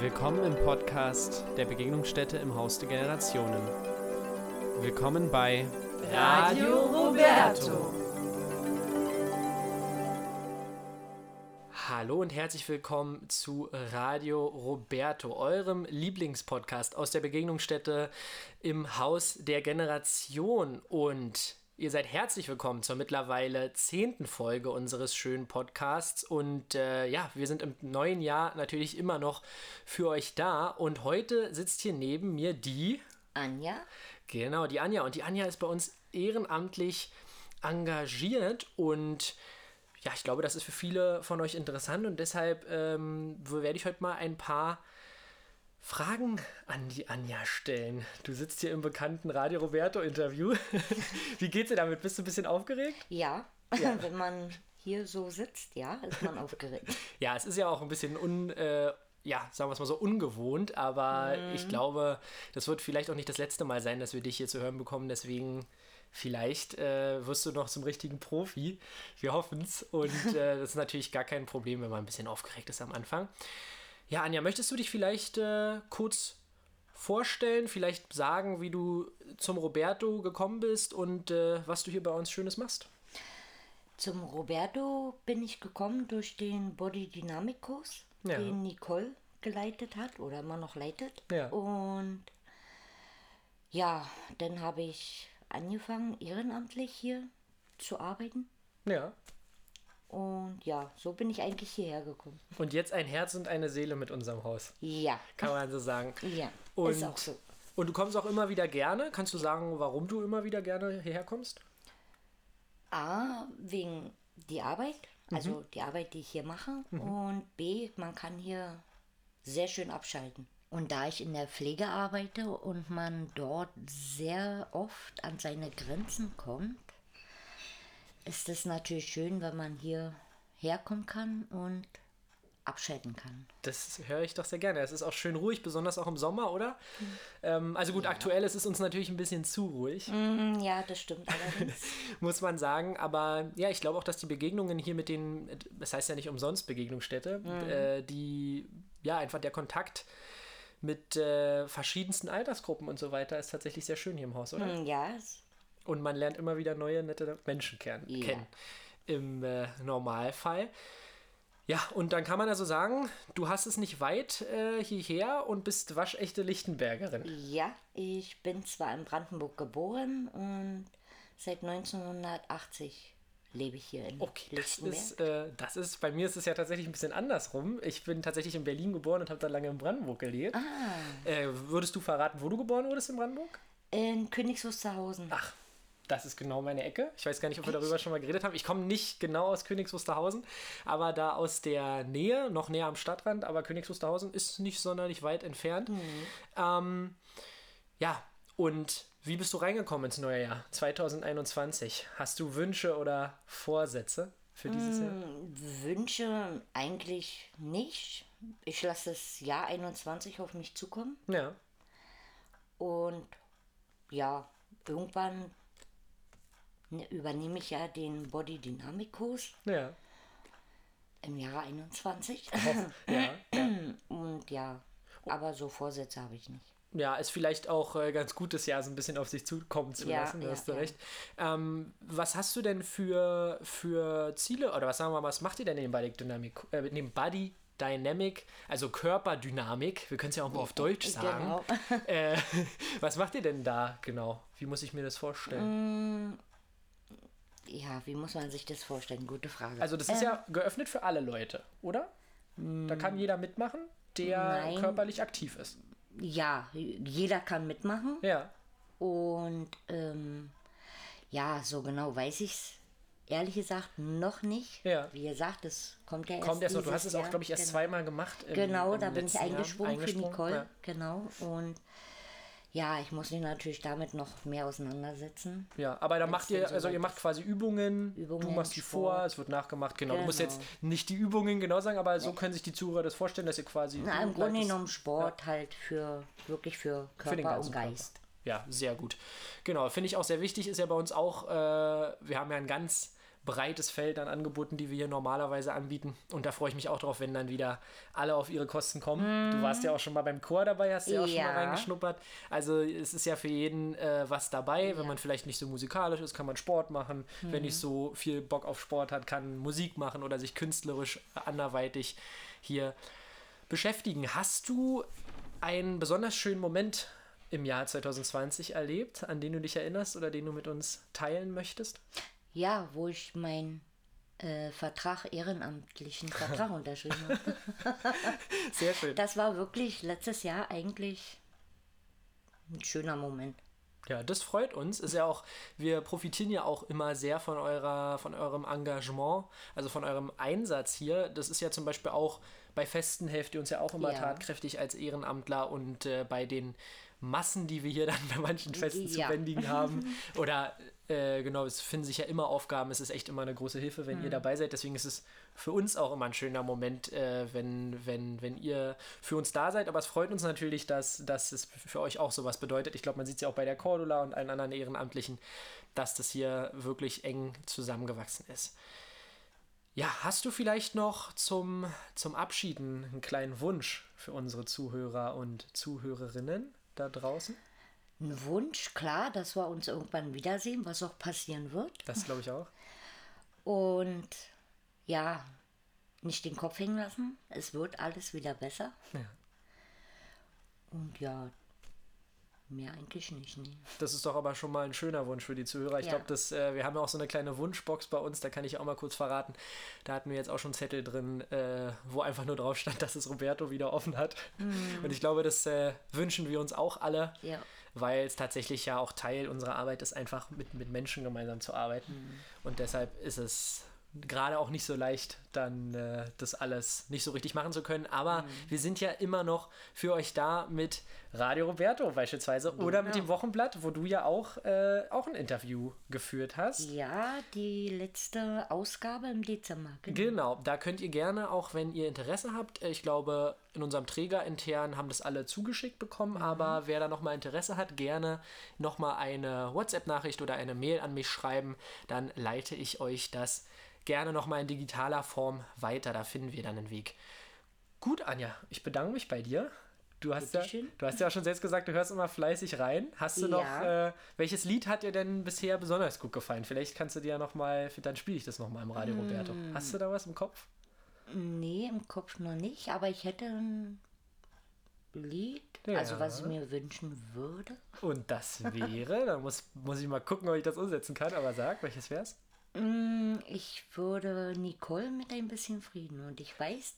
Willkommen im Podcast der Begegnungsstätte im Haus der Generationen. Willkommen bei Radio Roberto. Hallo und herzlich willkommen zu Radio Roberto, eurem Lieblingspodcast aus der Begegnungsstätte im Haus der Generation. Und Ihr seid herzlich willkommen zur mittlerweile zehnten Folge unseres schönen Podcasts. Und äh, ja, wir sind im neuen Jahr natürlich immer noch für euch da. Und heute sitzt hier neben mir die Anja. Genau, die Anja. Und die Anja ist bei uns ehrenamtlich engagiert und ja, ich glaube, das ist für viele von euch interessant und deshalb ähm, werde ich heute mal ein paar Fragen an die Anja stellen. Du sitzt hier im bekannten Radio Roberto Interview. Wie geht's dir damit? Bist du ein bisschen aufgeregt? Ja, ja. wenn man hier so sitzt, ja, ist man aufgeregt. ja, es ist ja auch ein bisschen un, äh, ja, sagen wir es mal so, ungewohnt, aber mm. ich glaube, das wird vielleicht auch nicht das letzte Mal sein, dass wir dich hier zu hören bekommen. Deswegen vielleicht äh, wirst du noch zum richtigen Profi. Wir hoffen es. Und äh, das ist natürlich gar kein Problem, wenn man ein bisschen aufgeregt ist am Anfang. Ja, Anja, möchtest du dich vielleicht äh, kurz vorstellen, vielleicht sagen, wie du zum Roberto gekommen bist und äh, was du hier bei uns Schönes machst? Zum Roberto bin ich gekommen durch den Body Dynamic Kurs, ja. den Nicole geleitet hat oder immer noch leitet. Ja. Und ja, dann habe ich angefangen, ehrenamtlich hier zu arbeiten. Ja. Und ja, so bin ich eigentlich hierher gekommen. Und jetzt ein Herz und eine Seele mit unserem Haus. Ja. Kann man so sagen. Ja. Und, ist auch so. Und du kommst auch immer wieder gerne. Kannst du sagen, warum du immer wieder gerne hierher kommst? A, wegen die Arbeit. Also mhm. die Arbeit, die ich hier mache. Mhm. Und B, man kann hier sehr schön abschalten. Und da ich in der Pflege arbeite und man dort sehr oft an seine Grenzen kommt, ist es natürlich schön, wenn man hier herkommen kann und abschalten kann. Das höre ich doch sehr gerne. Es ist auch schön ruhig, besonders auch im Sommer, oder? Mhm. Ähm, also gut, ja. aktuell ist es uns natürlich ein bisschen zu ruhig. Mm, ja, das stimmt allerdings. Muss man sagen. Aber ja, ich glaube auch, dass die Begegnungen hier mit den, das heißt ja nicht umsonst Begegnungsstätte, mhm. äh, die, ja, einfach der Kontakt mit äh, verschiedensten Altersgruppen und so weiter ist tatsächlich sehr schön hier im Haus, oder? Mm, ja, und man lernt immer wieder neue, nette Menschen kennen. Kennen Im äh, Normalfall. Ja, und dann kann man also sagen, du hast es nicht weit äh, hierher und bist waschechte Lichtenbergerin. Ja, ich bin zwar in Brandenburg geboren und seit 1980 lebe ich hier in okay, Lichtenberg. Das ist, äh, das ist, bei mir ist es ja tatsächlich ein bisschen andersrum. Ich bin tatsächlich in Berlin geboren und habe dann lange in Brandenburg gelebt. Ah. Äh, würdest du verraten, wo du geboren wurdest in Brandenburg? In Königs Wusterhausen. Ach, das ist genau meine Ecke. Ich weiß gar nicht, ob wir darüber schon mal geredet haben. Ich komme nicht genau aus Königs Wusterhausen, aber da aus der Nähe, noch näher am Stadtrand, aber Königs Wusterhausen ist nicht sonderlich weit entfernt. Mhm. Ähm, ja, und wie bist du reingekommen ins neue Jahr 2021? Hast du Wünsche oder Vorsätze für dieses Jahr? Mm, Wünsche eigentlich nicht. Ich lasse das Jahr 21 auf mich zukommen. Ja. Und ja, irgendwann übernehme ich ja den Body Dynamic Kurs. Ja. Im Jahr 21. Oh, ja, ja. Und ja, aber so Vorsätze habe ich nicht. Ja, ist vielleicht auch äh, ganz gut, das Jahr so ein bisschen auf sich zukommen zu ja, lassen, da ja, hast du ja. recht. Ähm, was hast du denn für, für Ziele oder was sagen wir mal, was macht ihr denn in Body Dynamic, äh, in Body Dynamic, also Körperdynamik, wir können es ja auch mal auf Deutsch sagen. Genau. äh, was macht ihr denn da genau? Wie muss ich mir das vorstellen? Ja, wie muss man sich das vorstellen? Gute Frage. Also das ist äh, ja geöffnet für alle Leute, oder? Da kann mm. jeder mitmachen, der nein. körperlich aktiv ist. Ja, jeder kann mitmachen. Ja. Und ähm, ja, so genau weiß ich es ehrlich gesagt noch nicht. Ja. Wie gesagt, es kommt ja erst. Kommt erst noch. Du hast es auch, glaube ich, erst genau. zweimal gemacht. Im, genau, im da bin ich eingesprungen, eingesprungen für Nicole. Ja. Genau. Und ja, ich muss mich natürlich damit noch mehr auseinandersetzen. Ja, aber da macht ihr, also ihr macht quasi Übungen, Übungen du machst die vor, es wird nachgemacht, genau. genau. Du musst jetzt genau. nicht die Übungen genau sagen, aber so können sich die Zuhörer das vorstellen, dass ihr quasi. Na, im Grunde genommen Sport ja. halt für wirklich für Körper für und Geist. Körper. Ja, sehr gut. Genau, finde ich auch sehr wichtig, ist ja bei uns auch, äh, wir haben ja ein ganz breites Feld an Angeboten, die wir hier normalerweise anbieten. Und da freue ich mich auch drauf, wenn dann wieder alle auf ihre Kosten kommen. Mm. Du warst ja auch schon mal beim Chor dabei, hast ja auch schon mal reingeschnuppert. Also es ist ja für jeden äh, was dabei. Ja. Wenn man vielleicht nicht so musikalisch ist, kann man Sport machen. Mm. Wenn nicht so viel Bock auf Sport hat, kann Musik machen oder sich künstlerisch anderweitig hier beschäftigen. Hast du einen besonders schönen Moment im Jahr 2020 erlebt, an den du dich erinnerst oder den du mit uns teilen möchtest? Ja, wo ich meinen äh, Vertrag, ehrenamtlichen Vertrag unterschrieben habe. Sehr schön. Das war wirklich letztes Jahr eigentlich ein schöner Moment. Ja, das freut uns. Ist ja auch, wir profitieren ja auch immer sehr von eurer, von eurem Engagement, also von eurem Einsatz hier. Das ist ja zum Beispiel auch bei Festen helft ihr uns ja auch immer ja. tatkräftig als Ehrenamtler und äh, bei den Massen, die wir hier dann bei manchen Festen ja. zu bändigen haben. Oder äh, genau, es finden sich ja immer Aufgaben. Es ist echt immer eine große Hilfe, wenn mhm. ihr dabei seid. Deswegen ist es für uns auch immer ein schöner Moment, äh, wenn, wenn, wenn ihr für uns da seid. Aber es freut uns natürlich, dass, dass es für euch auch sowas bedeutet. Ich glaube, man sieht es ja auch bei der Cordula und allen anderen Ehrenamtlichen, dass das hier wirklich eng zusammengewachsen ist. Ja, hast du vielleicht noch zum, zum Abschieden einen kleinen Wunsch für unsere Zuhörer und Zuhörerinnen? da draußen? Ein Wunsch, klar, dass wir uns irgendwann wiedersehen, was auch passieren wird. Das glaube ich auch. Und ja, nicht den Kopf hängen lassen. Es wird alles wieder besser. Ja. Und ja, Mehr eigentlich nicht, nee. Das ist doch aber schon mal ein schöner Wunsch für die Zuhörer. Ich ja. glaube, äh, wir haben ja auch so eine kleine Wunschbox bei uns, da kann ich auch mal kurz verraten. Da hatten wir jetzt auch schon Zettel drin, äh, wo einfach nur drauf stand, dass es Roberto wieder offen hat. Mhm. Und ich glaube, das äh, wünschen wir uns auch alle, ja. Weil es tatsächlich ja auch Teil unserer Arbeit ist, einfach mit, mit Menschen gemeinsam zu arbeiten. Mhm. Und deshalb ist es gerade auch nicht so leicht, dann äh, das alles nicht so richtig machen zu können. Aber mhm. wir sind ja immer noch für euch da mit Radio Roberto beispielsweise genau. oder mit dem Wochenblatt, wo du ja auch, äh, auch ein Interview geführt hast. Ja, die letzte Ausgabe im Dezember. Genau. genau, da könnt ihr gerne, auch wenn ihr Interesse habt, äh, ich glaube, in unserem Träger intern haben das alle zugeschickt bekommen, mhm. aber wer da nochmal Interesse hat, gerne nochmal eine WhatsApp-Nachricht oder eine Mail an mich schreiben, dann leite ich euch das gerne nochmal in digitaler Form weiter. Da finden wir dann einen Weg. Gut, Anja, ich bedanke mich bei dir. Du hast, ja, du hast ja schon selbst gesagt, du hörst immer fleißig rein. Hast du ja. noch, äh, welches Lied hat dir denn bisher besonders gut gefallen? Vielleicht kannst du dir ja nochmal, dann spiele ich das nochmal im Radio, mm. Roberto. Hast du da was im Kopf? Nee, im Kopf noch nicht, aber ich hätte ein Lied, ja. also was ich mir wünschen würde. Und das wäre, da muss, muss ich mal gucken, ob ich das umsetzen kann, aber sag, welches wär's? Mm, ich würde Nicole mit ein bisschen Frieden und ich weiß,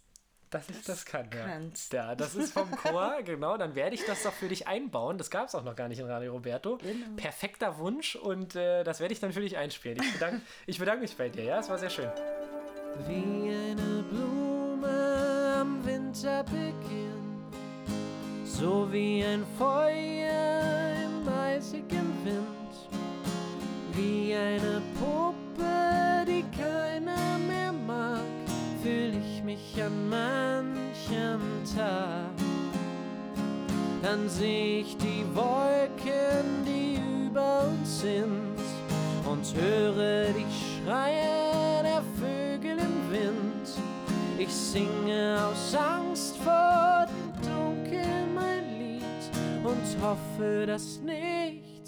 dass ich das kann. Kannst. Ja. ja, das ist vom Chor, genau. Dann werde ich das doch für dich einbauen. Das gab es auch noch gar nicht in Radio Roberto. Genau. Perfekter Wunsch und äh, das werde ich dann für dich einspielen. Ich bedanke, ich bedanke mich bei dir, ja, es war sehr schön. Wie eine Blume am Winterbeginn, so wie ein Feuer im eisigen Wind, wie eine Puppe, ich an manchem Tag. Dann seh ich die Wolken, die über uns sind, und höre die Schreie der Vögel im Wind. Ich singe aus Angst vor dem Dunkel mein Lied und hoffe, dass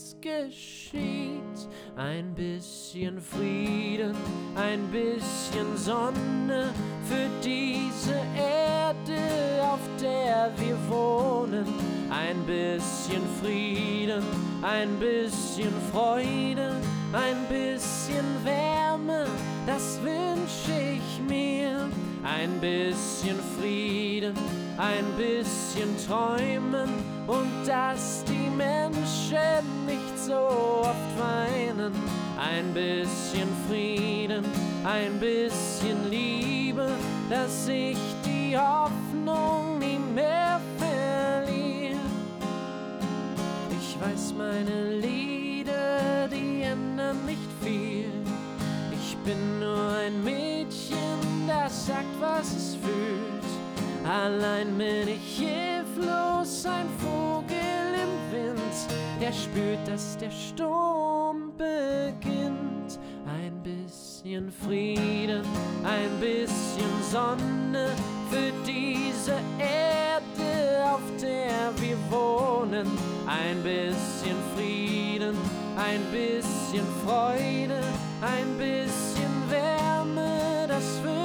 nichts geschieht. Ein bisschen Frieden, ein bisschen Sonne für diese Erde, auf der wir wohnen. Ein bisschen Frieden, ein bisschen Freude, ein bisschen Wärme, das wünsche ich mir. Ein bisschen Frieden, ein bisschen Träumen und dass die Menschen nicht so oft weinen. Ein bisschen Frieden, ein bisschen Liebe, dass ich die Hoffnung nie mehr verliere. Ich weiß, meine Lieder, die ändern nicht viel. Ich bin nur ein Mädchen, das sagt, was es fühlt. Allein bin ich hilflos, ein Vogel im Wind, der spürt, dass der Sturm beginnt. Ein bisschen Frieden, ein bisschen Sonne für diese Erde, auf der wir wohnen. Ein bisschen Frieden, ein bisschen Freude, ein bisschen Wärme, das mir.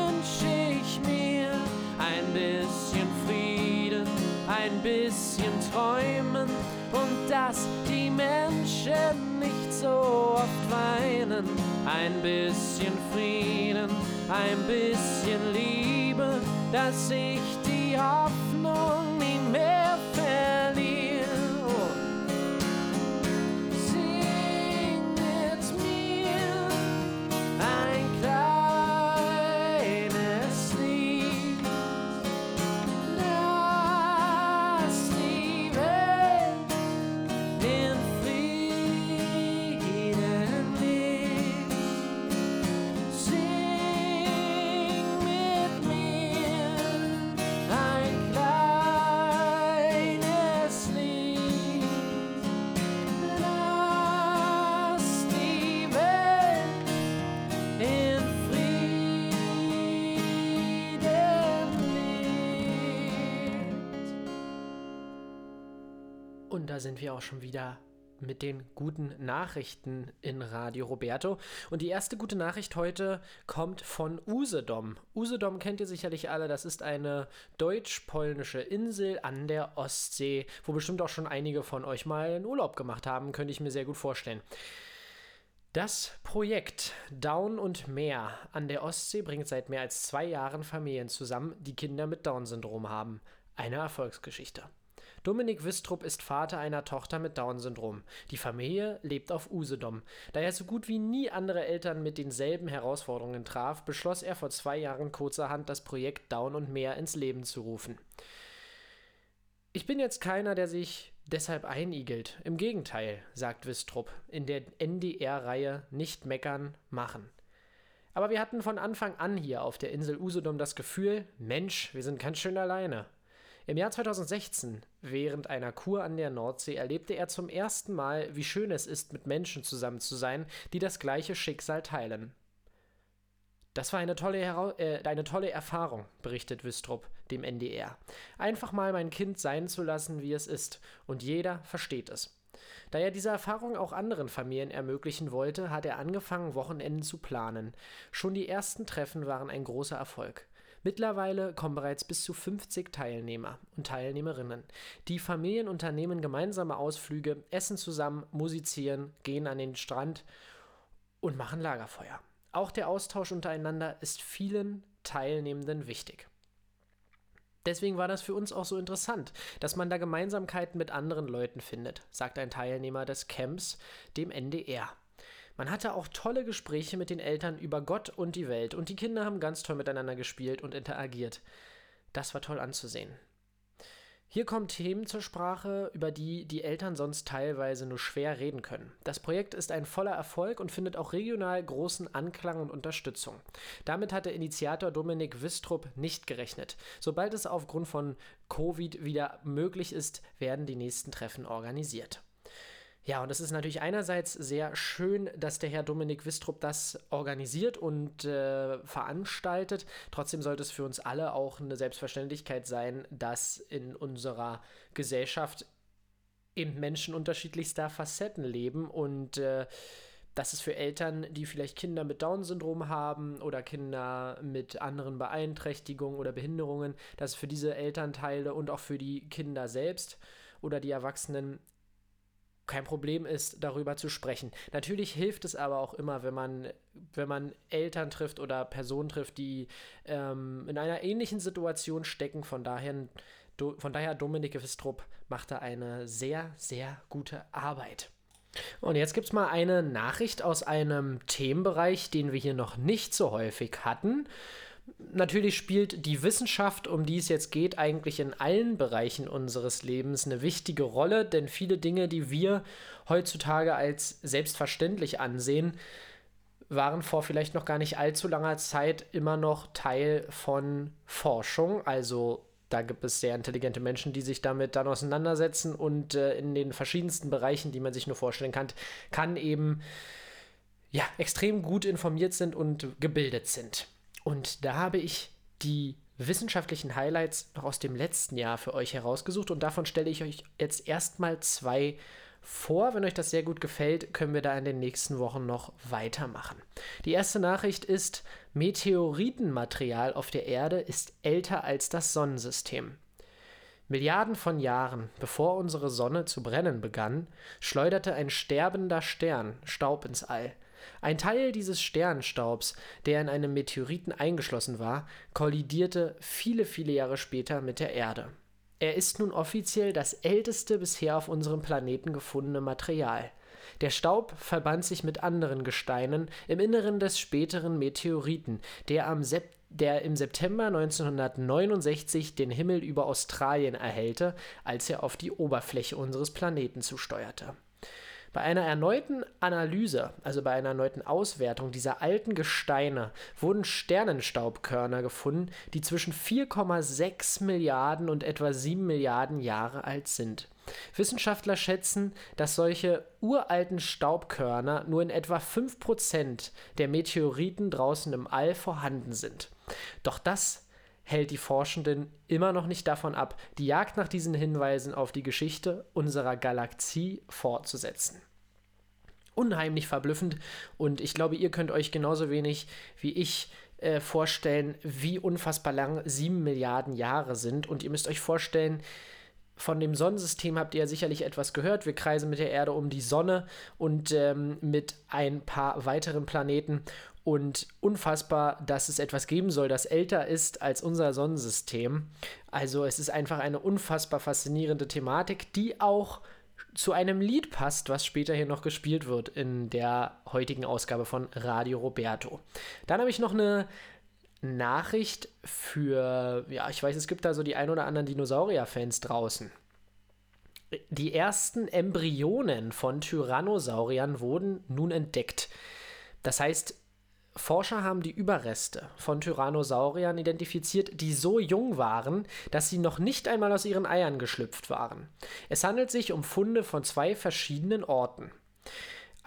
Ein bisschen Frieden, ein bisschen Träumen und dass die Menschen nicht so oft weinen. Ein bisschen Frieden, ein bisschen Liebe, dass ich die Hoffnung sind wir auch schon wieder mit den guten Nachrichten in Radio Roberto. Und die erste gute Nachricht heute kommt von Usedom. Usedom kennt ihr sicherlich alle, das ist eine deutsch-polnische Insel an der Ostsee, wo bestimmt auch schon einige von euch mal einen Urlaub gemacht haben, könnte ich mir sehr gut vorstellen. Das Projekt Down und Meer an der Ostsee bringt seit mehr als zwei Jahren Familien zusammen, die Kinder mit Down-Syndrom haben. Eine Erfolgsgeschichte. Dominik Wistrup ist Vater einer Tochter mit Down-Syndrom. Die Familie lebt auf Usedom. Da er so gut wie nie andere Eltern mit denselben Herausforderungen traf, beschloss er vor zwei Jahren kurzerhand, das Projekt Down und Meer ins Leben zu rufen. Ich bin jetzt keiner, der sich deshalb einigelt. Im Gegenteil, sagt Wistrup in der NDR-Reihe Nicht meckern, machen. Aber wir hatten von Anfang an hier auf der Insel Usedom das Gefühl, Mensch, wir sind ganz schön alleine. Im Jahr 2016, während einer Kur an der Nordsee, erlebte er zum ersten Mal, wie schön es ist, mit Menschen zusammen zu sein, die das gleiche Schicksal teilen. Das war eine tolle, Hera äh, eine tolle Erfahrung, berichtet Wistrup dem NDR. Einfach mal mein Kind sein zu lassen, wie es ist, und jeder versteht es. Da er diese Erfahrung auch anderen Familien ermöglichen wollte, hat er angefangen, Wochenenden zu planen. Schon die ersten Treffen waren ein großer Erfolg. Mittlerweile kommen bereits bis zu 50 Teilnehmer und Teilnehmerinnen. Die Familien unternehmen gemeinsame Ausflüge, essen zusammen, musizieren, gehen an den Strand und machen Lagerfeuer. Auch der Austausch untereinander ist vielen Teilnehmenden wichtig. Deswegen war das für uns auch so interessant, dass man da Gemeinsamkeiten mit anderen Leuten findet, sagt ein Teilnehmer des Camps dem NDR. Man hatte auch tolle Gespräche mit den Eltern über Gott und die Welt und die Kinder haben ganz toll miteinander gespielt und interagiert. Das war toll anzusehen. Hier kommen Themen zur Sprache, über die die Eltern sonst teilweise nur schwer reden können. Das Projekt ist ein voller Erfolg und findet auch regional großen Anklang und Unterstützung. Damit hat der Initiator Dominik Wistrup nicht gerechnet. Sobald es aufgrund von Covid wieder möglich ist, werden die nächsten Treffen organisiert. Ja, und es ist natürlich einerseits sehr schön, dass der Herr Dominik Wistrup das organisiert und äh, veranstaltet. Trotzdem sollte es für uns alle auch eine Selbstverständlichkeit sein, dass in unserer Gesellschaft eben Menschen unterschiedlichster Facetten leben und äh, dass es für Eltern, die vielleicht Kinder mit Down-Syndrom haben oder Kinder mit anderen Beeinträchtigungen oder Behinderungen, dass es für diese Elternteile und auch für die Kinder selbst oder die Erwachsenen kein Problem ist, darüber zu sprechen. Natürlich hilft es aber auch immer, wenn man, wenn man Eltern trifft oder Personen trifft, die ähm, in einer ähnlichen Situation stecken. Von daher, do, von daher Dominik Wistrup macht da eine sehr, sehr gute Arbeit. Und jetzt gibt es mal eine Nachricht aus einem Themenbereich, den wir hier noch nicht so häufig hatten. Natürlich spielt die Wissenschaft, um die es jetzt geht, eigentlich in allen Bereichen unseres Lebens eine wichtige Rolle, denn viele Dinge, die wir heutzutage als selbstverständlich ansehen, waren vor vielleicht noch gar nicht allzu langer Zeit immer noch Teil von Forschung. Also da gibt es sehr intelligente Menschen, die sich damit dann auseinandersetzen und äh, in den verschiedensten Bereichen, die man sich nur vorstellen kann, kann eben ja, extrem gut informiert sind und gebildet sind. Und da habe ich die wissenschaftlichen Highlights noch aus dem letzten Jahr für euch herausgesucht und davon stelle ich euch jetzt erstmal zwei vor. Wenn euch das sehr gut gefällt, können wir da in den nächsten Wochen noch weitermachen. Die erste Nachricht ist, Meteoritenmaterial auf der Erde ist älter als das Sonnensystem. Milliarden von Jahren bevor unsere Sonne zu brennen begann, schleuderte ein sterbender Stern Staub ins All. Ein Teil dieses Sternstaubs, der in einem Meteoriten eingeschlossen war, kollidierte viele, viele Jahre später mit der Erde. Er ist nun offiziell das älteste bisher auf unserem Planeten gefundene Material. Der Staub verband sich mit anderen Gesteinen im Inneren des späteren Meteoriten, der, am Sep der im September 1969 den Himmel über Australien erhellte, als er auf die Oberfläche unseres Planeten zusteuerte. Bei einer erneuten Analyse, also bei einer erneuten Auswertung dieser alten Gesteine, wurden Sternenstaubkörner gefunden, die zwischen 4,6 Milliarden und etwa 7 Milliarden Jahre alt sind. Wissenschaftler schätzen, dass solche uralten Staubkörner nur in etwa 5% der Meteoriten draußen im All vorhanden sind. Doch das hält die Forschenden immer noch nicht davon ab, die Jagd nach diesen Hinweisen auf die Geschichte unserer Galaxie fortzusetzen. Unheimlich verblüffend und ich glaube, ihr könnt euch genauso wenig wie ich äh, vorstellen, wie unfassbar lang sieben Milliarden Jahre sind und ihr müsst euch vorstellen, von dem Sonnensystem habt ihr ja sicherlich etwas gehört. Wir kreisen mit der Erde um die Sonne und ähm, mit ein paar weiteren Planeten und unfassbar, dass es etwas geben soll, das älter ist als unser Sonnensystem. Also es ist einfach eine unfassbar faszinierende Thematik, die auch zu einem Lied passt, was später hier noch gespielt wird in der heutigen Ausgabe von Radio Roberto. Dann habe ich noch eine Nachricht für, ja, ich weiß, es gibt da so die ein oder anderen Dinosaurier-Fans draußen. Die ersten Embryonen von Tyrannosauriern wurden nun entdeckt. Das heißt, Forscher haben die Überreste von Tyrannosauriern identifiziert, die so jung waren, dass sie noch nicht einmal aus ihren Eiern geschlüpft waren. Es handelt sich um Funde von zwei verschiedenen Orten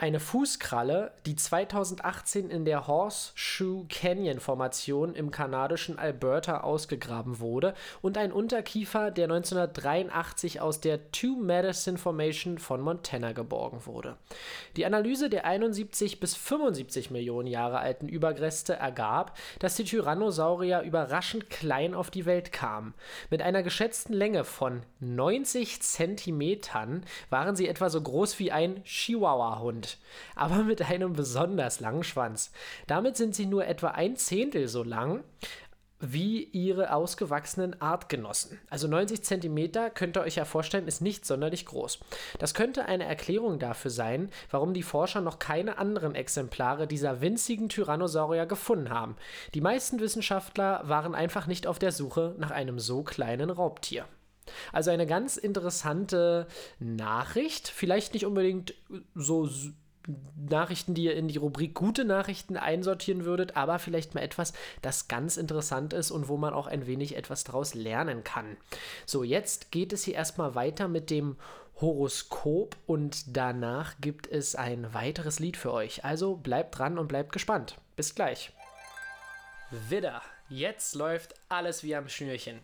eine Fußkralle, die 2018 in der Horseshoe Canyon Formation im kanadischen Alberta ausgegraben wurde und ein Unterkiefer, der 1983 aus der Two Medicine Formation von Montana geborgen wurde. Die Analyse der 71 bis 75 Millionen Jahre alten Überreste ergab, dass die Tyrannosaurier überraschend klein auf die Welt kamen. Mit einer geschätzten Länge von 90 Zentimetern waren sie etwa so groß wie ein Chihuahua-Hund aber mit einem besonders langen Schwanz. Damit sind sie nur etwa ein Zehntel so lang wie ihre ausgewachsenen Artgenossen. Also 90 cm könnt ihr euch ja vorstellen, ist nicht sonderlich groß. Das könnte eine Erklärung dafür sein, warum die Forscher noch keine anderen Exemplare dieser winzigen Tyrannosaurier gefunden haben. Die meisten Wissenschaftler waren einfach nicht auf der Suche nach einem so kleinen Raubtier. Also eine ganz interessante Nachricht, vielleicht nicht unbedingt so Nachrichten, die ihr in die Rubrik gute Nachrichten einsortieren würdet, aber vielleicht mal etwas, das ganz interessant ist und wo man auch ein wenig etwas daraus lernen kann. So, jetzt geht es hier erstmal weiter mit dem Horoskop und danach gibt es ein weiteres Lied für euch. Also bleibt dran und bleibt gespannt. Bis gleich. Widder, jetzt läuft alles wie am Schnürchen.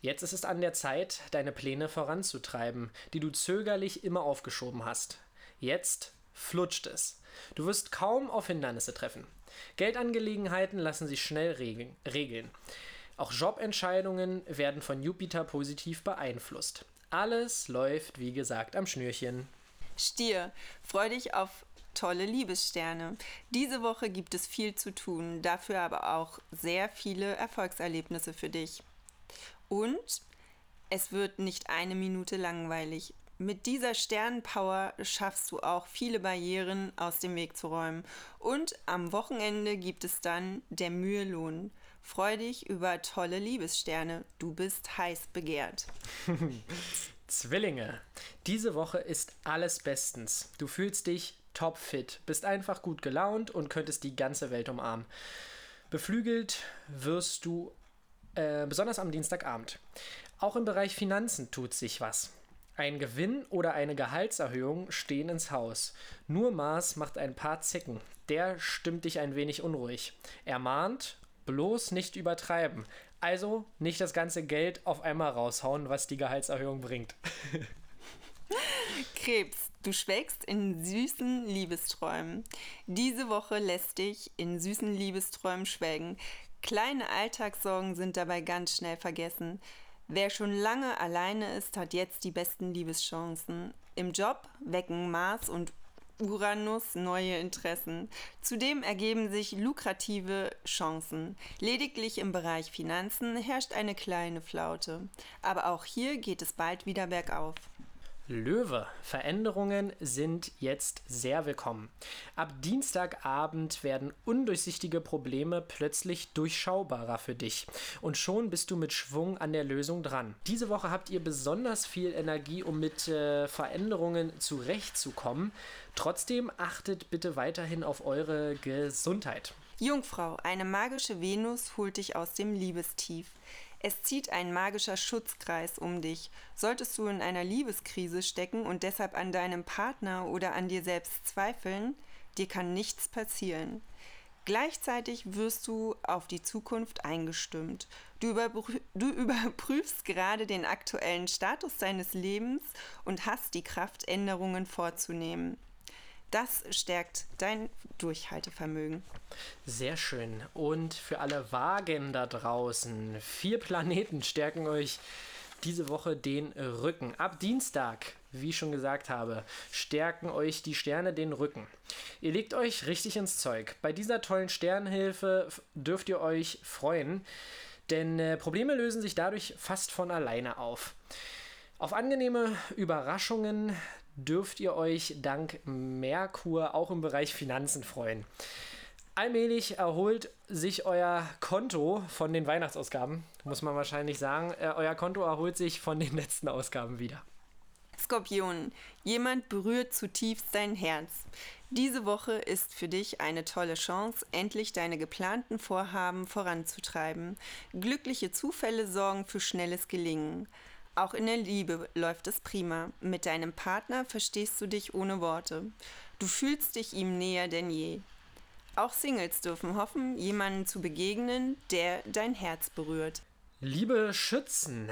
Jetzt ist es an der Zeit, deine Pläne voranzutreiben, die du zögerlich immer aufgeschoben hast. Jetzt flutscht es. Du wirst kaum auf Hindernisse treffen. Geldangelegenheiten lassen sich schnell regeln. Auch Jobentscheidungen werden von Jupiter positiv beeinflusst. Alles läuft, wie gesagt, am Schnürchen. Stier, freu dich auf tolle Liebessterne. Diese Woche gibt es viel zu tun, dafür aber auch sehr viele Erfolgserlebnisse für dich. Und es wird nicht eine Minute langweilig. Mit dieser Sternenpower schaffst du auch viele Barrieren aus dem Weg zu räumen. Und am Wochenende gibt es dann der Mühelohn. Freu dich über tolle Liebessterne. Du bist heiß begehrt. Zwillinge. Diese Woche ist alles bestens. Du fühlst dich topfit, bist einfach gut gelaunt und könntest die ganze Welt umarmen. Beflügelt wirst du äh, besonders am Dienstagabend. Auch im Bereich Finanzen tut sich was. Ein Gewinn oder eine Gehaltserhöhung stehen ins Haus. Nur Mars macht ein paar Zicken. Der stimmt dich ein wenig unruhig. Er mahnt, bloß nicht übertreiben. Also nicht das ganze Geld auf einmal raushauen, was die Gehaltserhöhung bringt. Krebs, du schwelgst in süßen Liebesträumen. Diese Woche lässt dich in süßen Liebesträumen schwelgen. Kleine Alltagssorgen sind dabei ganz schnell vergessen. Wer schon lange alleine ist, hat jetzt die besten Liebeschancen. Im Job wecken Mars und Uranus neue Interessen. Zudem ergeben sich lukrative Chancen. Lediglich im Bereich Finanzen herrscht eine kleine Flaute. Aber auch hier geht es bald wieder bergauf. Löwe, Veränderungen sind jetzt sehr willkommen. Ab Dienstagabend werden undurchsichtige Probleme plötzlich durchschaubarer für dich und schon bist du mit Schwung an der Lösung dran. Diese Woche habt ihr besonders viel Energie, um mit äh, Veränderungen zurechtzukommen. Trotzdem achtet bitte weiterhin auf eure Gesundheit. Jungfrau, eine magische Venus holt dich aus dem Liebestief. Es zieht ein magischer Schutzkreis um dich. Solltest du in einer Liebeskrise stecken und deshalb an deinem Partner oder an dir selbst zweifeln, dir kann nichts passieren. Gleichzeitig wirst du auf die Zukunft eingestimmt. Du, überprü du, überprüfst gerade den aktuellen Status deines Lebens und hast die Kraft, Änderungen vorzunehmen. Das stärkt dein Durchhaltevermögen. Sehr schön. Und für alle Wagen da draußen, vier Planeten stärken euch diese Woche den Rücken. Ab Dienstag, wie ich schon gesagt habe, stärken euch die Sterne den Rücken. Ihr legt euch richtig ins Zeug. Bei dieser tollen Sternhilfe dürft ihr euch freuen, denn äh, Probleme lösen sich dadurch fast von alleine auf. Auf angenehme Überraschungen dürft ihr euch dank Merkur auch im Bereich Finanzen freuen. Allmählich erholt sich euer Konto von den Weihnachtsausgaben, muss man wahrscheinlich sagen. Äh, euer Konto erholt sich von den letzten Ausgaben wieder. Skorpion, jemand berührt zutiefst dein Herz. Diese Woche ist für dich eine tolle Chance, endlich deine geplanten Vorhaben voranzutreiben. Glückliche Zufälle sorgen für schnelles Gelingen. Auch in der Liebe läuft es prima. Mit deinem Partner verstehst du dich ohne Worte. Du fühlst dich ihm näher denn je. Auch Singles dürfen hoffen, jemanden zu begegnen, der dein Herz berührt. Liebe Schützen,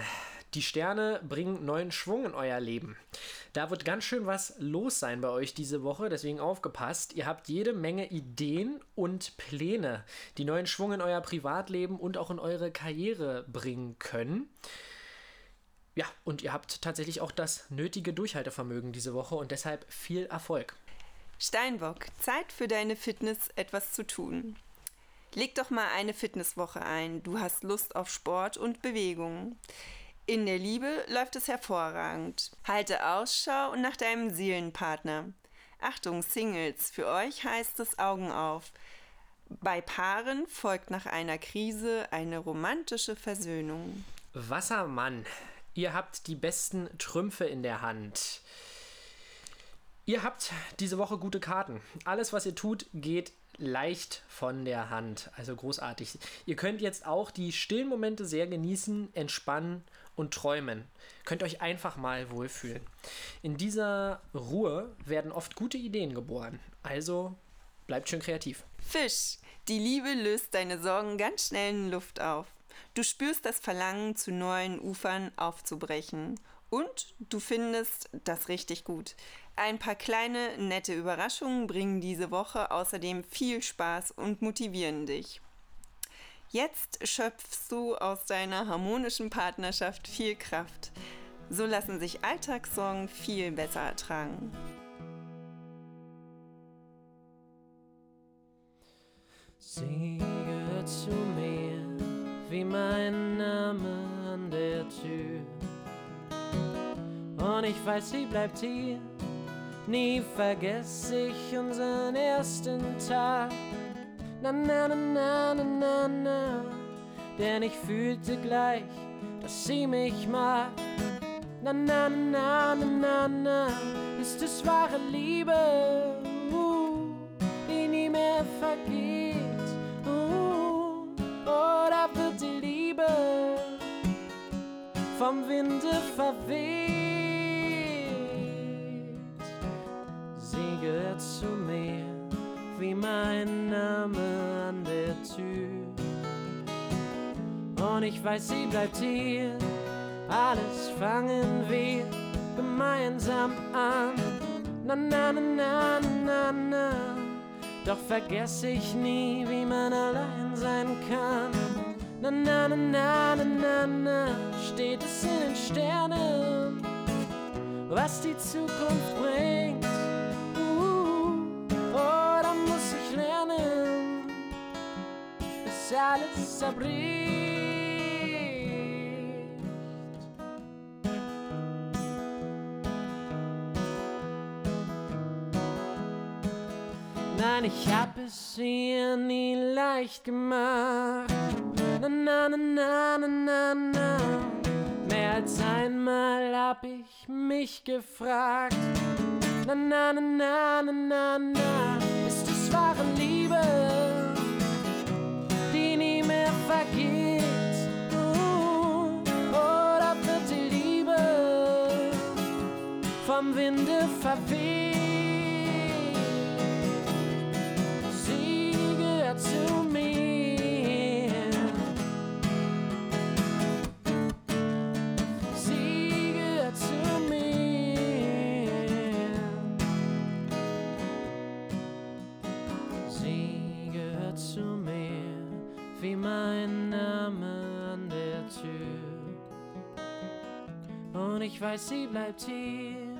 die Sterne bringen neuen Schwung in euer Leben. Da wird ganz schön was los sein bei euch diese Woche, deswegen aufgepasst. Ihr habt jede Menge Ideen und Pläne, die neuen Schwung in euer Privatleben und auch in eure Karriere bringen können. Ja, und ihr habt tatsächlich auch das nötige Durchhaltevermögen diese Woche und deshalb viel Erfolg. Steinbock, Zeit für deine Fitness etwas zu tun. Leg doch mal eine Fitnesswoche ein. Du hast Lust auf Sport und Bewegung. In der Liebe läuft es hervorragend. Halte Ausschau nach deinem Seelenpartner. Achtung, Singles, für euch heißt es Augen auf. Bei Paaren folgt nach einer Krise eine romantische Versöhnung. Wassermann, Ihr habt die besten Trümpfe in der Hand. Ihr habt diese Woche gute Karten. Alles, was ihr tut, geht leicht von der Hand. Also großartig. Ihr könnt jetzt auch die stillen Momente sehr genießen, entspannen und träumen. Könnt euch einfach mal wohlfühlen. In dieser Ruhe werden oft gute Ideen geboren. Also bleibt schön kreativ. Fisch, die Liebe löst deine Sorgen ganz schnell in Luft auf. Du spürst das Verlangen, zu neuen Ufern aufzubrechen. Und du findest das richtig gut. Ein paar kleine, nette Überraschungen bringen diese Woche außerdem viel Spaß und motivieren dich. Jetzt schöpfst du aus deiner harmonischen Partnerschaft viel Kraft. So lassen sich Alltagssorgen viel besser ertragen. Sage zu mir wie mein Name an der Tür. Und ich weiß, sie bleibt hier. Nie vergesse ich unseren ersten Tag. Na na na na na na na. Denn ich fühlte gleich, dass sie mich mag. Na na na na na na. Ist es wahre Liebe, uh, die nie mehr vergeht da wird die Liebe vom Winde verweht. Sie gehört zu mir wie mein Name an der Tür. Und ich weiß, sie bleibt hier. Alles fangen wir gemeinsam an. Na na na na na na. Doch vergesse ich nie, wie man allein sein kann. Na na na na na na na, steht es in den Sternen, was die Zukunft bringt. Uh, oh, da muss ich lernen, bis alles zerbricht. Nein, ich hab es ihr nie leicht gemacht. Na na na na na na na. Mehr als einmal hab ich mich gefragt. Na na na na na na na. Ist es wahre Liebe, die nie mehr vergeht? Uh, oder wird die Liebe vom Winde verweht? Ich weiß, sie bleibt hier.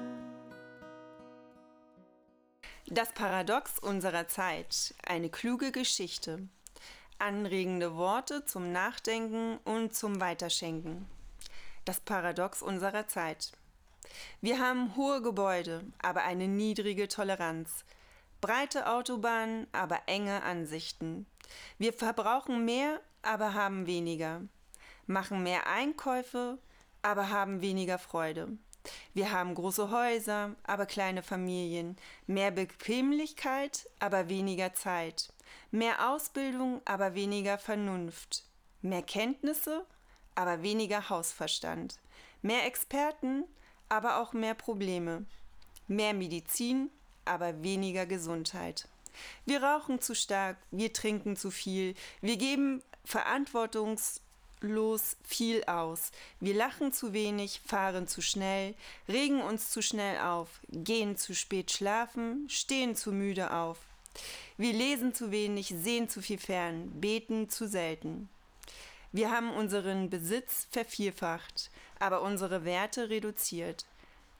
Das Paradox unserer Zeit. Eine kluge Geschichte. Anregende Worte zum Nachdenken und zum Weiterschenken. Das Paradox unserer Zeit. Wir haben hohe Gebäude, aber eine niedrige Toleranz. Breite Autobahnen, aber enge Ansichten. Wir verbrauchen mehr, aber haben weniger. Machen mehr Einkäufe, aber haben weniger Freude. Wir haben große Häuser, aber kleine Familien, mehr Bequemlichkeit, aber weniger Zeit, mehr Ausbildung, aber weniger Vernunft, mehr Kenntnisse, aber weniger Hausverstand, mehr Experten, aber auch mehr Probleme, mehr Medizin, aber weniger Gesundheit. Wir rauchen zu stark, wir trinken zu viel, wir geben verantwortungs los viel aus. Wir lachen zu wenig, fahren zu schnell, regen uns zu schnell auf, gehen zu spät schlafen, stehen zu müde auf. Wir lesen zu wenig, sehen zu viel fern, beten zu selten. Wir haben unseren Besitz vervierfacht, aber unsere Werte reduziert.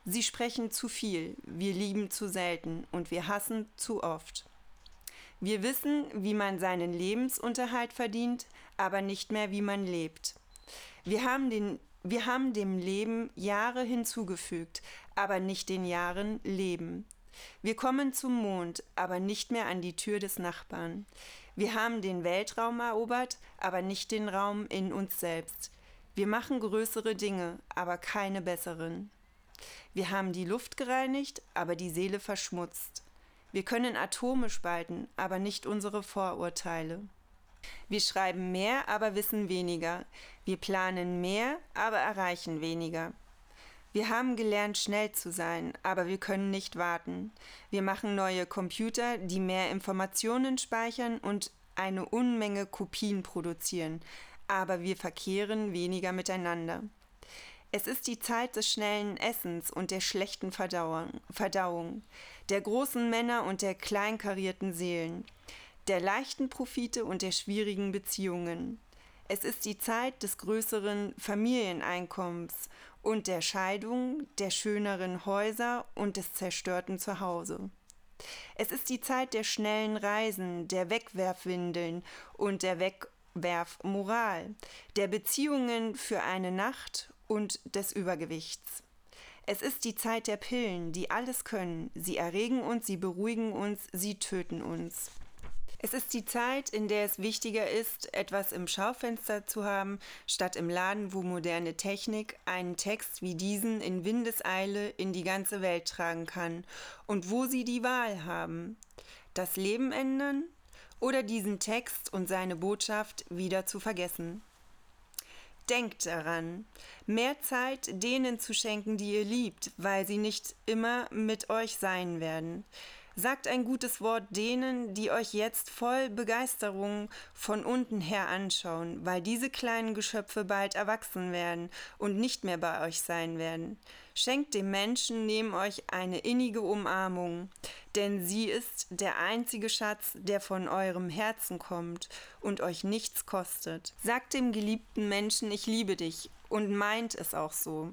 Sie sprechen zu viel, wir lieben zu selten und wir hassen zu oft. Wir wissen, wie man seinen Lebensunterhalt verdient, aber nicht mehr, wie man lebt. Wir haben, den, wir haben dem Leben Jahre hinzugefügt, aber nicht den Jahren Leben. Wir kommen zum Mond, aber nicht mehr an die Tür des Nachbarn. Wir haben den Weltraum erobert, aber nicht den Raum in uns selbst. Wir machen größere Dinge, aber keine besseren. Wir haben die Luft gereinigt, aber die Seele verschmutzt. Wir können Atome spalten, aber nicht unsere Vorurteile. Wir schreiben mehr, aber wissen weniger. Wir planen mehr, aber erreichen weniger. Wir haben gelernt, schnell zu sein, aber wir können nicht warten. Wir machen neue Computer, die mehr Informationen speichern und eine Unmenge Kopien produzieren, aber wir verkehren weniger miteinander. Es ist die Zeit des schnellen Essens und der schlechten Verdauung, Verdauung, der großen Männer und der kleinkarierten Seelen, der leichten Profite und der schwierigen Beziehungen. Es ist die Zeit des größeren Familieneinkommens und der Scheidung, der schöneren Häuser und des zerstörten Zuhause. Es ist die Zeit der schnellen Reisen, der Wegwerfwindeln und der Wegwerfmoral, der Beziehungen für eine Nacht und des Übergewichts. Es ist die Zeit der Pillen, die alles können. Sie erregen uns, sie beruhigen uns, sie töten uns. Es ist die Zeit, in der es wichtiger ist, etwas im Schaufenster zu haben, statt im Laden, wo moderne Technik einen Text wie diesen in Windeseile in die ganze Welt tragen kann und wo sie die Wahl haben. Das Leben ändern oder diesen Text und seine Botschaft wieder zu vergessen. Denkt daran, mehr Zeit denen zu schenken, die ihr liebt, weil sie nicht immer mit euch sein werden. Sagt ein gutes Wort denen, die euch jetzt voll Begeisterung von unten her anschauen, weil diese kleinen Geschöpfe bald erwachsen werden und nicht mehr bei euch sein werden. Schenkt dem Menschen neben euch eine innige Umarmung, denn sie ist der einzige Schatz, der von eurem Herzen kommt und euch nichts kostet. Sagt dem geliebten Menschen, ich liebe dich und meint es auch so.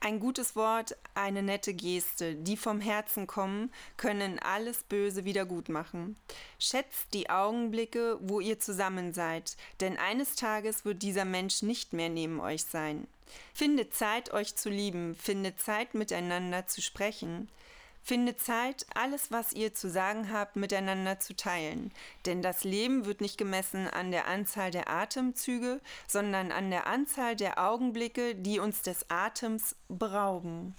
Ein gutes Wort, eine nette Geste, die vom Herzen kommen, können alles Böse wieder gut machen. Schätzt die Augenblicke, wo ihr zusammen seid, denn eines Tages wird dieser Mensch nicht mehr neben euch sein. Findet Zeit, euch zu lieben, findet Zeit, miteinander zu sprechen. Findet Zeit, alles, was ihr zu sagen habt, miteinander zu teilen. Denn das Leben wird nicht gemessen an der Anzahl der Atemzüge, sondern an der Anzahl der Augenblicke, die uns des Atems berauben.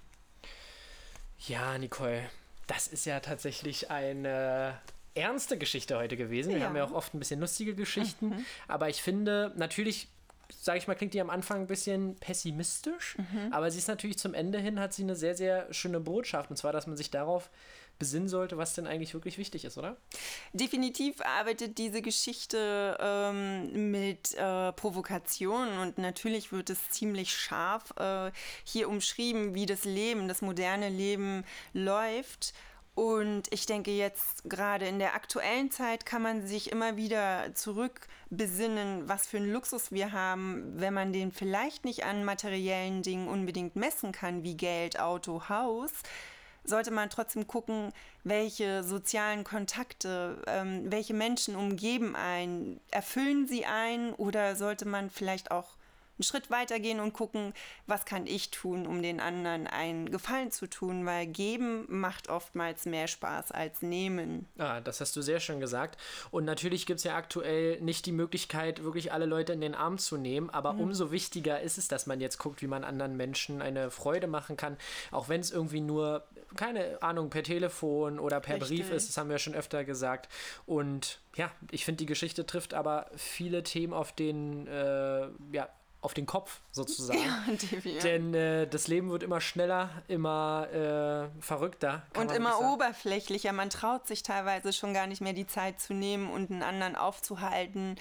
Ja, Nicole, das ist ja tatsächlich eine ernste Geschichte heute gewesen. Wir Ja. haben ja auch oft ein bisschen lustige Geschichten, aber ich finde, natürlich, sage ich mal, klingt die am Anfang ein bisschen pessimistisch, aber sie ist natürlich zum Ende hin, hat sie eine sehr, sehr schöne Botschaft, und zwar, dass man sich darauf besinnen sollte, was denn eigentlich wirklich wichtig ist, oder? Definitiv arbeitet diese Geschichte ähm, mit äh, Provokationen und natürlich wird es ziemlich scharf äh, hier umschrieben, wie das Leben, das moderne Leben läuft. Und ich denke, jetzt gerade in der aktuellen Zeit kann man sich immer wieder zurückbesinnen, was für einen Luxus wir haben, wenn man den vielleicht nicht an materiellen Dingen unbedingt messen kann, wie Geld, Auto, Haus. Sollte man trotzdem gucken, welche sozialen Kontakte, ähm, welche Menschen umgeben einen, erfüllen sie einen oder sollte man vielleicht auch einen Schritt weitergehen und gucken, was kann ich tun, um den anderen einen Gefallen zu tun, weil geben macht oftmals mehr Spaß als nehmen. Ah, das hast du sehr schön gesagt. Und natürlich gibt es ja aktuell nicht die Möglichkeit, wirklich alle Leute in den Arm zu nehmen, aber umso wichtiger ist es, dass man jetzt guckt, wie man anderen Menschen eine Freude machen kann, auch wenn es irgendwie nur, keine Ahnung, per Telefon oder per Richtig. Brief ist, das haben wir schon öfter gesagt. Und ja, ich finde, die Geschichte trifft aber viele Themen auf den, äh, ja, auf den Kopf sozusagen. definitiv. Denn äh, das Leben wird immer schneller, immer äh, verrückter. Und immer oberflächlicher. Man traut sich teilweise schon gar nicht mehr die Zeit zu nehmen und einen anderen aufzuhalten,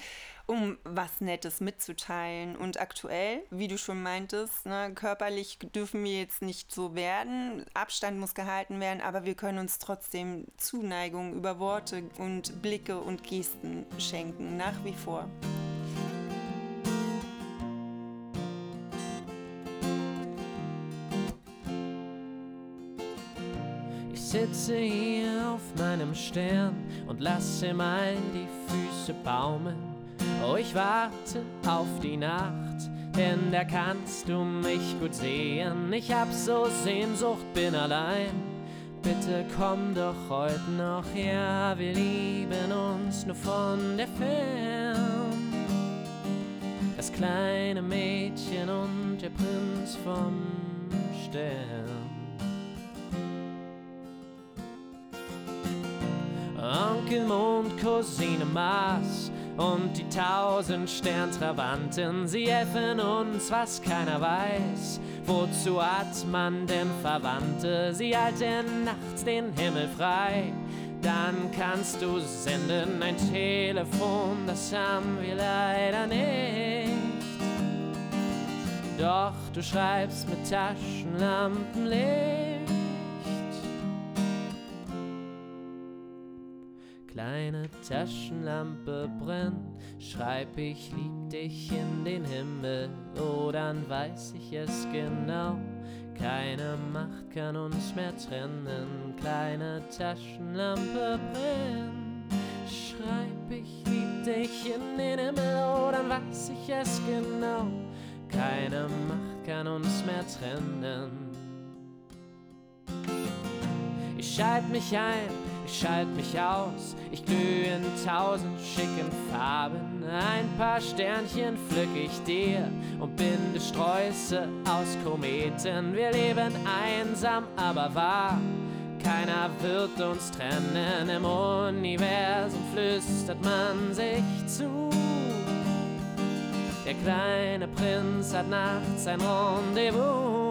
um was Nettes mitzuteilen. Und aktuell, wie du schon meintest, ne, körperlich dürfen wir jetzt nicht so werden. Abstand muss gehalten werden, aber wir können uns trotzdem Zuneigung über Worte und Blicke und Gesten schenken, nach wie vor. Sitze hier auf meinem Stern und lasse mal die Füße baumeln. Oh, ich warte auf die Nacht, denn da kannst du mich gut sehen. Ich hab so Sehnsucht, bin allein. Bitte komm doch heute noch her, wir lieben uns nur von der Fern. Das kleine Mädchen und der Prinz vom Stern. Onkel Mond, Cousine Mars und die tausend Sterntrabanten, sie helfen uns, was keiner weiß. Wozu hat man denn Verwandte? Sie halten nachts den Himmel frei. Dann kannst du senden ein Telefon, das haben wir leider nicht. Doch du schreibst mit Taschenlampenlicht. Kleine Taschenlampe brennt, schreib ich lieb dich in den Himmel, oh dann weiß ich es genau. Keine Macht kann uns mehr trennen, kleine Taschenlampe brennt. Schreib ich lieb dich in den Himmel, oh dann weiß ich es genau. Keine Macht kann uns mehr trennen. Ich schalt mich ein, ich schalt mich aus, ich glühe in tausend schicken Farben. Ein paar Sternchen pflück ich dir und binde Sträuße aus Kometen. Wir leben einsam, aber wahr. Keiner wird uns trennen, im Universum flüstert man sich zu. Der kleine Prinz hat nachts ein Rendezvous.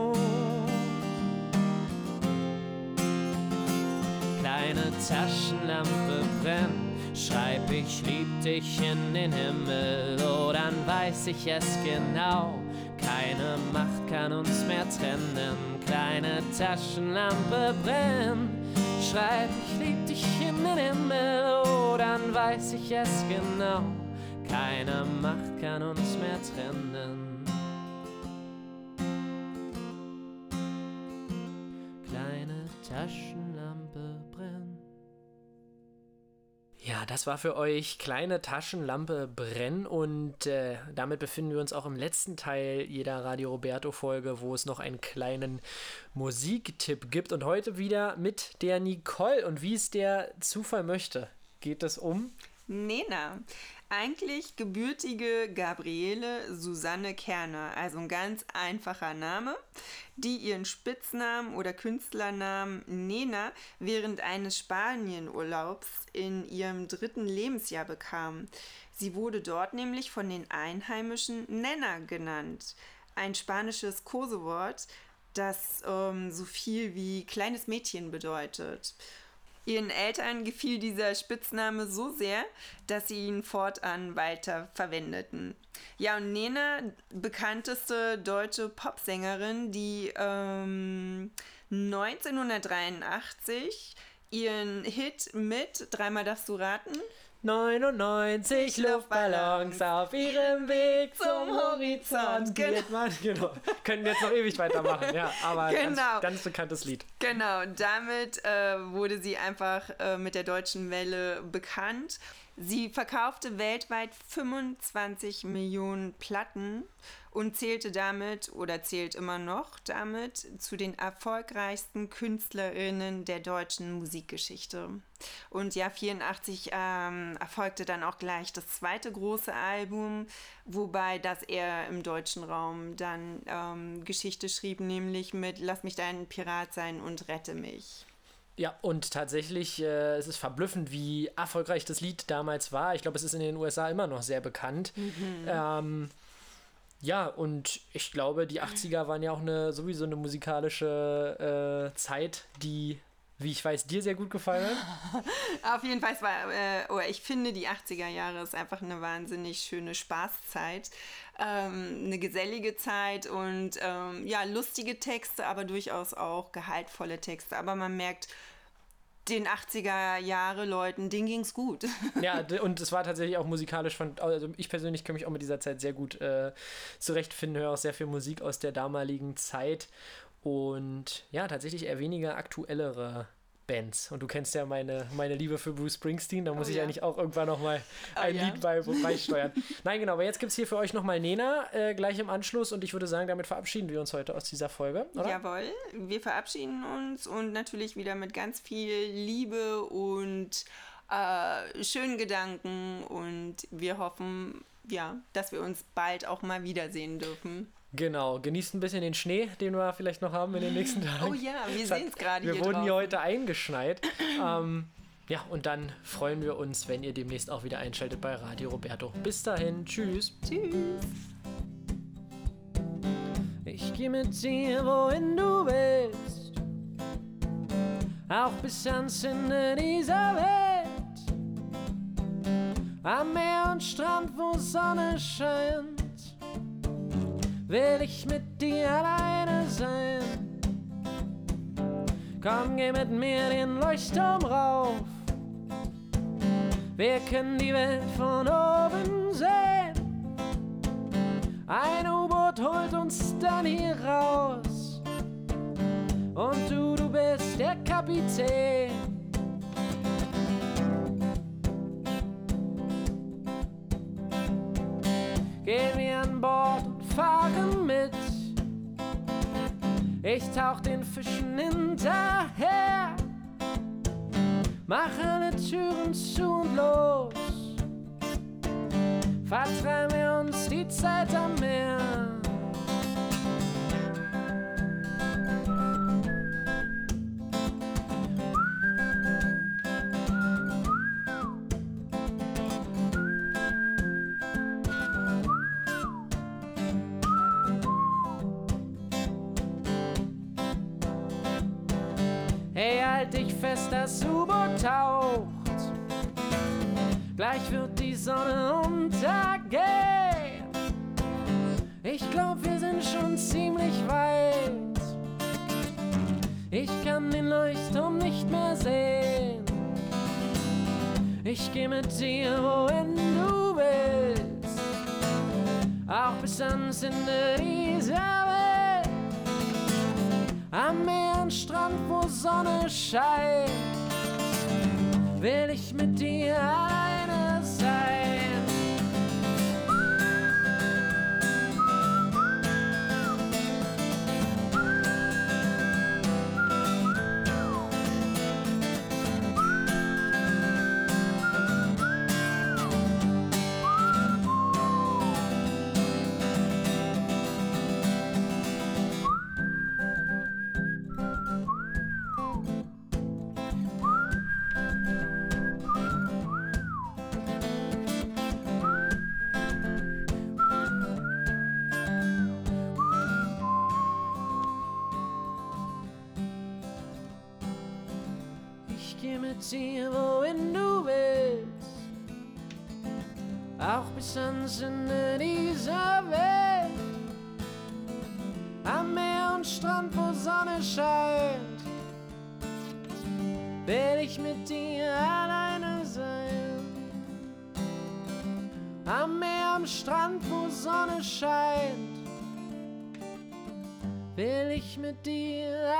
Kleine Taschenlampe brennt, schreib ich lieb dich in den Himmel, oh dann weiß ich es genau. Keine Macht kann uns mehr trennen, kleine Taschenlampe brennt. Schreib ich lieb dich in den Himmel, oh dann weiß ich es genau. Keine Macht kann uns mehr trennen. Kleine das war für euch kleine Taschenlampe brennen und äh, damit befinden wir uns auch im letzten Teil jeder Radio Roberto Folge, wo es noch einen kleinen Musiktipp gibt. Und heute wieder mit der Nicole. Und wie es der Zufall möchte, geht es um Nena. Eigentlich gebürtige Gabriele Susanne Kerner, also ein ganz einfacher Name, die ihren Spitznamen oder Künstlernamen Nena während eines Spanienurlaubs in ihrem dritten Lebensjahr bekam. Sie wurde dort nämlich von den Einheimischen Nena genannt, ein spanisches Kosewort, das ähm, so viel wie kleines Mädchen bedeutet. Ihren Eltern gefiel dieser Spitzname so sehr, dass sie ihn fortan weiter verwendeten. Ja, und Nena, bekannteste deutsche Popsängerin, die ähm, 1983 ihren Hit mit Dreimal darfst du raten 99 Luftballons auf ihrem Weg zum Horizont. Genau. Man, genau. Können jetzt noch ewig weitermachen, ja, aber Genau. ganz, ganz bekanntes Lied. Genau, damit äh, wurde sie einfach äh, mit der deutschen Welle bekannt. Sie verkaufte weltweit 25 Millionen Platten und zählte damit oder zählt immer noch damit zu den erfolgreichsten Künstlerinnen der deutschen Musikgeschichte. Und ja, 84 ähm, erfolgte dann auch gleich das zweite große Album, wobei das eher im deutschen Raum dann ähm, Geschichte schrieb, nämlich mit Lass mich dein Pirat sein und rette mich. Ja, und tatsächlich, äh, es ist verblüffend, wie erfolgreich das Lied damals war. Ich glaube, es ist in den USA immer noch sehr bekannt. Ähm, ja, und ich glaube, die 80er waren ja auch eine sowieso eine musikalische äh, Zeit, die, wie ich weiß, dir sehr gut gefallen hat. Auf jeden Fall, es war, äh, oder ich finde, die 80er Jahre ist einfach eine wahnsinnig schöne Spaßzeit. Ähm, eine gesellige Zeit und ähm, ja, lustige Texte, aber durchaus auch gehaltvolle Texte. Aber man merkt, den 80er Jahre Leuten, denen ging's gut. Ja, und es war tatsächlich auch musikalisch von, also ich persönlich kann mich auch mit dieser Zeit sehr gut äh, zurechtfinden, höre auch sehr viel Musik aus der damaligen Zeit und ja, tatsächlich eher weniger aktuellere Bands. Und du kennst ja meine, meine Liebe für Bruce Springsteen, da muss Oh ich ja. eigentlich auch irgendwann nochmal ein ja. Lied bei, beisteuern. Nein, genau, aber jetzt gibt es hier für euch nochmal Nena äh, gleich im Anschluss und ich würde sagen, damit verabschieden wir uns heute aus dieser Folge, oder? Jawohl, wir verabschieden uns und natürlich wieder mit ganz viel Liebe und äh, schönen Gedanken und wir hoffen, ja, dass wir uns bald auch mal wiedersehen dürfen. Genau, genießt ein bisschen den Schnee, den wir vielleicht noch haben in den nächsten Tagen. Oh ja, wir sehen es gerade Wir hier wurden hier draußen. heute eingeschneit. ähm, ja, und dann freuen wir uns, wenn ihr demnächst auch wieder einschaltet bei Radio Roberto. Bis dahin, tschüss. Tschüss. Ich geh mit dir, wohin du willst. Auch bis ans Ende dieser Welt. Am Meer und Strand, wo Sonne scheint. Will ich mit dir alleine sein. Komm, geh mit mir den Leuchtturm rauf. Wir können die Welt von oben sehen. Ein U-Boot holt uns dann hier raus. Und du, du bist der Kapitän. Gehen wir Ich tauch den Fischen hinterher. Mach alle Türen zu und los vertreiben wir uns die Zeit am Meer. Ich geh mit dir, wohin du willst. Auch bis ans Ende dieser Welt. Am Meer und Strand, wo Sonne scheint, will ich mit dir Dir, wohin du willst. Auch bis ans Ende dieser Welt. Am Meer und Strand, wo Sonne scheint. Will ich mit dir alleine sein. Am Meer, am Strand, wo Sonne scheint. Will ich mit dir alleine